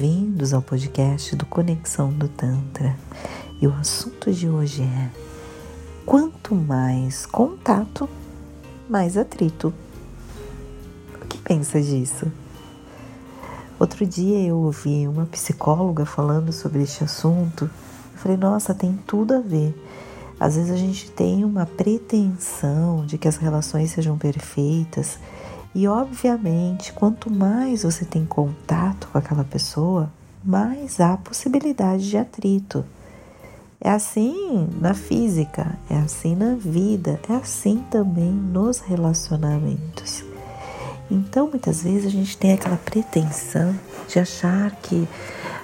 bem-vindos ao podcast do Conexão do Tantra. E o assunto de hoje é: quanto mais contato, mais atrito. O que pensa disso? Outro dia eu ouvi uma psicóloga falando sobre este assunto. Eu falei, nossa, tem tudo a ver. Às vezes a gente tem uma pretensão de que as relações sejam perfeitas e, obviamente, quanto mais você tem contato com aquela pessoa, mais há possibilidade de atrito. É assim na física, é assim na vida, é assim também nos relacionamentos. Então, muitas vezes a gente tem aquela pretensão de achar que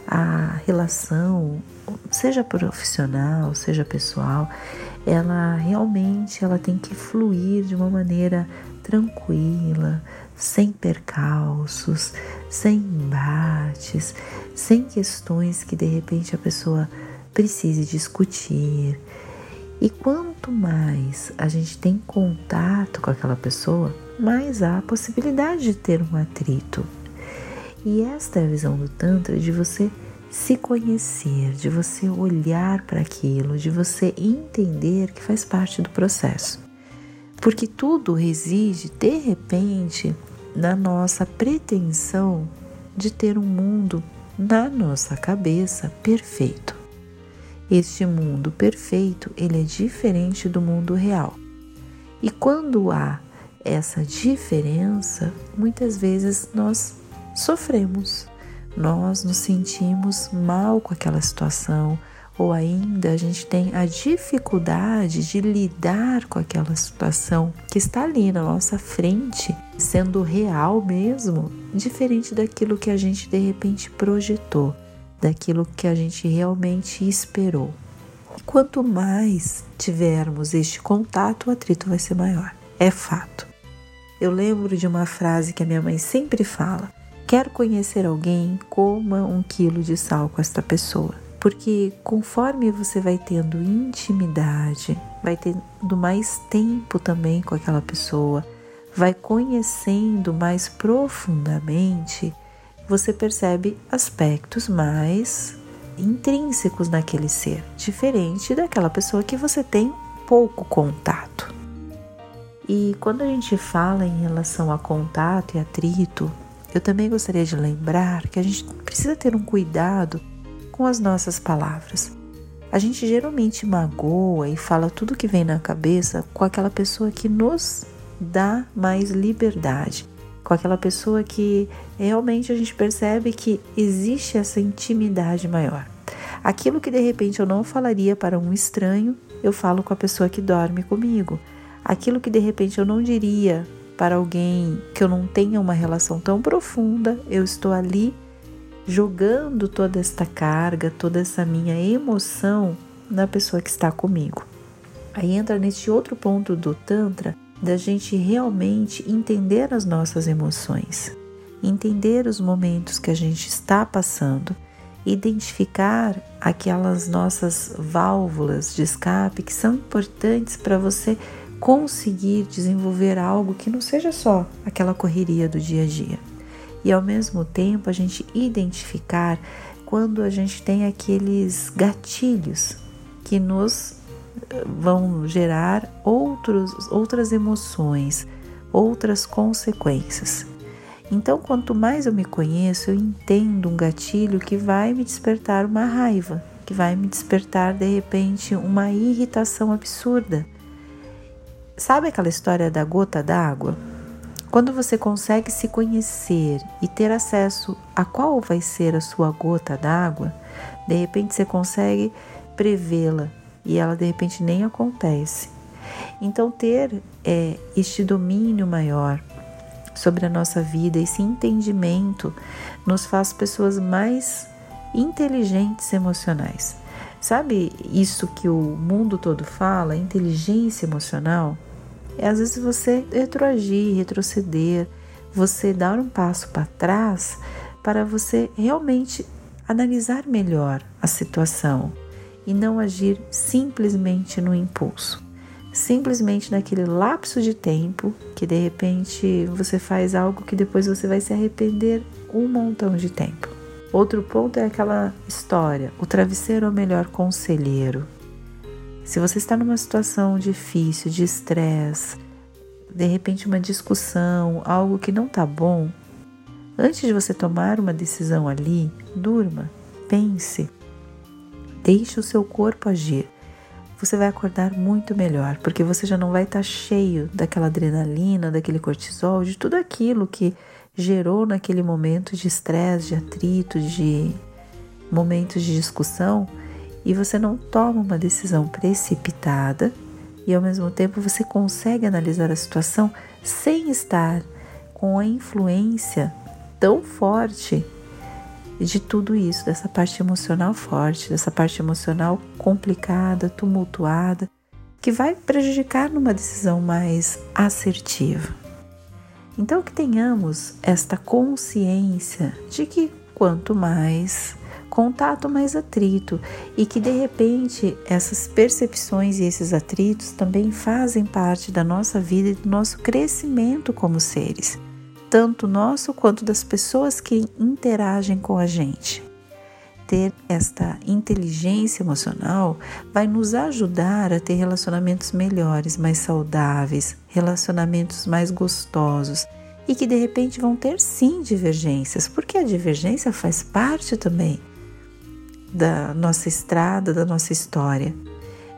a relação, seja profissional, seja pessoal, ela realmente ela tem que fluir de uma maneira tranquila, sem percalços, sem embates, sem questões que de repente a pessoa precise discutir. E quanto mais a gente tem contato com aquela pessoa, mais há a possibilidade de ter um atrito. E esta é a visão do Tantra de você se conhecer, de você olhar para aquilo, de você entender que faz parte do processo. Porque tudo reside, de repente, na nossa pretensão de ter um mundo na nossa cabeça perfeito. Este mundo perfeito, ele é diferente do mundo real. E quando há essa diferença, muitas vezes nós sofremos. Nós nos sentimos mal com aquela situação, ou ainda a gente tem a dificuldade de lidar com aquela situação que está ali na nossa frente, sendo real mesmo, diferente daquilo que a gente de repente projetou, daquilo que a gente realmente esperou. E quanto mais tivermos este contato, o atrito vai ser maior. É fato. Eu lembro de uma frase que a minha mãe sempre fala: Quero conhecer alguém, coma um quilo de sal com esta pessoa porque conforme você vai tendo intimidade, vai tendo mais tempo também com aquela pessoa, vai conhecendo mais profundamente, você percebe aspectos mais intrínsecos naquele ser, diferente daquela pessoa que você tem pouco contato. E quando a gente fala em relação a contato e atrito, eu também gostaria de lembrar que a gente precisa ter um cuidado com as nossas palavras. A gente geralmente magoa e fala tudo que vem na cabeça com aquela pessoa que nos dá mais liberdade, com aquela pessoa que realmente a gente percebe que existe essa intimidade maior. Aquilo que de repente eu não falaria para um estranho, eu falo com a pessoa que dorme comigo. Aquilo que de repente eu não diria para alguém que eu não tenha uma relação tão profunda, eu estou ali jogando toda esta carga, toda essa minha emoção na pessoa que está comigo. Aí entra nesse outro ponto do Tantra da gente realmente entender as nossas emoções, entender os momentos que a gente está passando, identificar aquelas nossas válvulas de escape que são importantes para você conseguir desenvolver algo que não seja só aquela correria do dia a dia e ao mesmo tempo a gente identificar quando a gente tem aqueles gatilhos que nos eh, vão gerar outros, outras emoções, outras consequências. Então, quanto mais eu me conheço, eu entendo um gatilho que vai me despertar uma raiva, que vai me despertar de repente uma irritação absurda. Sabe aquela história da gota d'água? Quando você consegue se conhecer e ter acesso a qual vai ser a sua gota d'água, de repente você consegue prevê-la e ela de repente nem acontece. Então, ter é, este domínio maior sobre a nossa vida, esse entendimento, nos faz pessoas mais inteligentes emocionais. Sabe isso que o mundo todo fala, inteligência emocional? É às vezes você retroagir, retroceder, você dar um passo para trás para você realmente analisar melhor a situação e não agir simplesmente no impulso. Simplesmente naquele lapso de tempo que de repente você faz algo que depois você vai se arrepender um montão de tempo. Outro ponto é aquela história: o travesseiro é o melhor conselheiro. Se você está numa situação difícil, de estresse, de repente uma discussão, algo que não está bom, antes de você tomar uma decisão ali, durma, pense, deixe o seu corpo agir. Você vai acordar muito melhor, porque você já não vai estar tá cheio daquela adrenalina, daquele cortisol, de tudo aquilo que gerou naquele momento de estresse, de atrito, de momentos de discussão e você não toma uma decisão precipitada e ao mesmo tempo você consegue analisar a situação sem estar com a influência tão forte de tudo isso, dessa parte emocional forte, dessa parte emocional complicada, tumultuada, que vai prejudicar numa decisão mais assertiva. Então, que tenhamos esta consciência de que quanto mais contato mais atrito e que de repente essas percepções e esses atritos também fazem parte da nossa vida e do nosso crescimento como seres, tanto nosso quanto das pessoas que interagem com a gente. Ter esta inteligência emocional vai nos ajudar a ter relacionamentos melhores, mais saudáveis, relacionamentos mais gostosos e que de repente vão ter sim divergências, porque a divergência faz parte também da nossa estrada, da nossa história.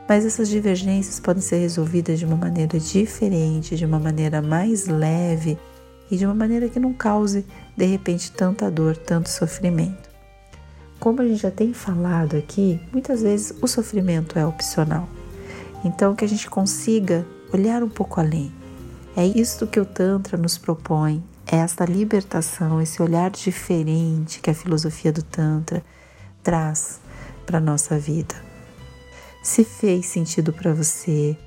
Mas essas divergências podem ser resolvidas de uma maneira diferente, de uma maneira mais leve e de uma maneira que não cause, de repente, tanta dor, tanto sofrimento. Como a gente já tem falado aqui, muitas vezes o sofrimento é opcional. Então, que a gente consiga olhar um pouco além. É isso que o Tantra nos propõe, é esta libertação, esse olhar diferente que a filosofia do Tantra traz para a nossa vida. Se fez sentido para você,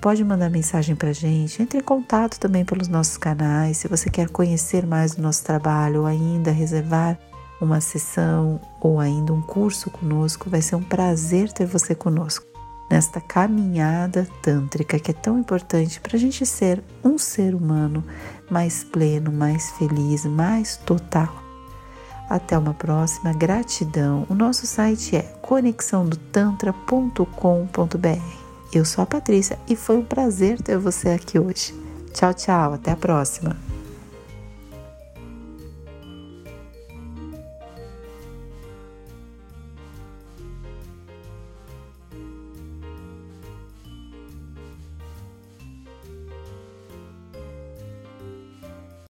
pode mandar mensagem para a gente. Entre em contato também pelos nossos canais. Se você quer conhecer mais do nosso trabalho ou ainda reservar uma sessão ou ainda um curso conosco, vai ser um prazer ter você conosco nesta caminhada tântrica que é tão importante para a gente ser um ser humano mais pleno, mais feliz, mais total. Até uma próxima, gratidão. O nosso site é conexãodotantra.com.br. Eu sou a Patrícia e foi um prazer ter você aqui hoje. Tchau, tchau, até a próxima.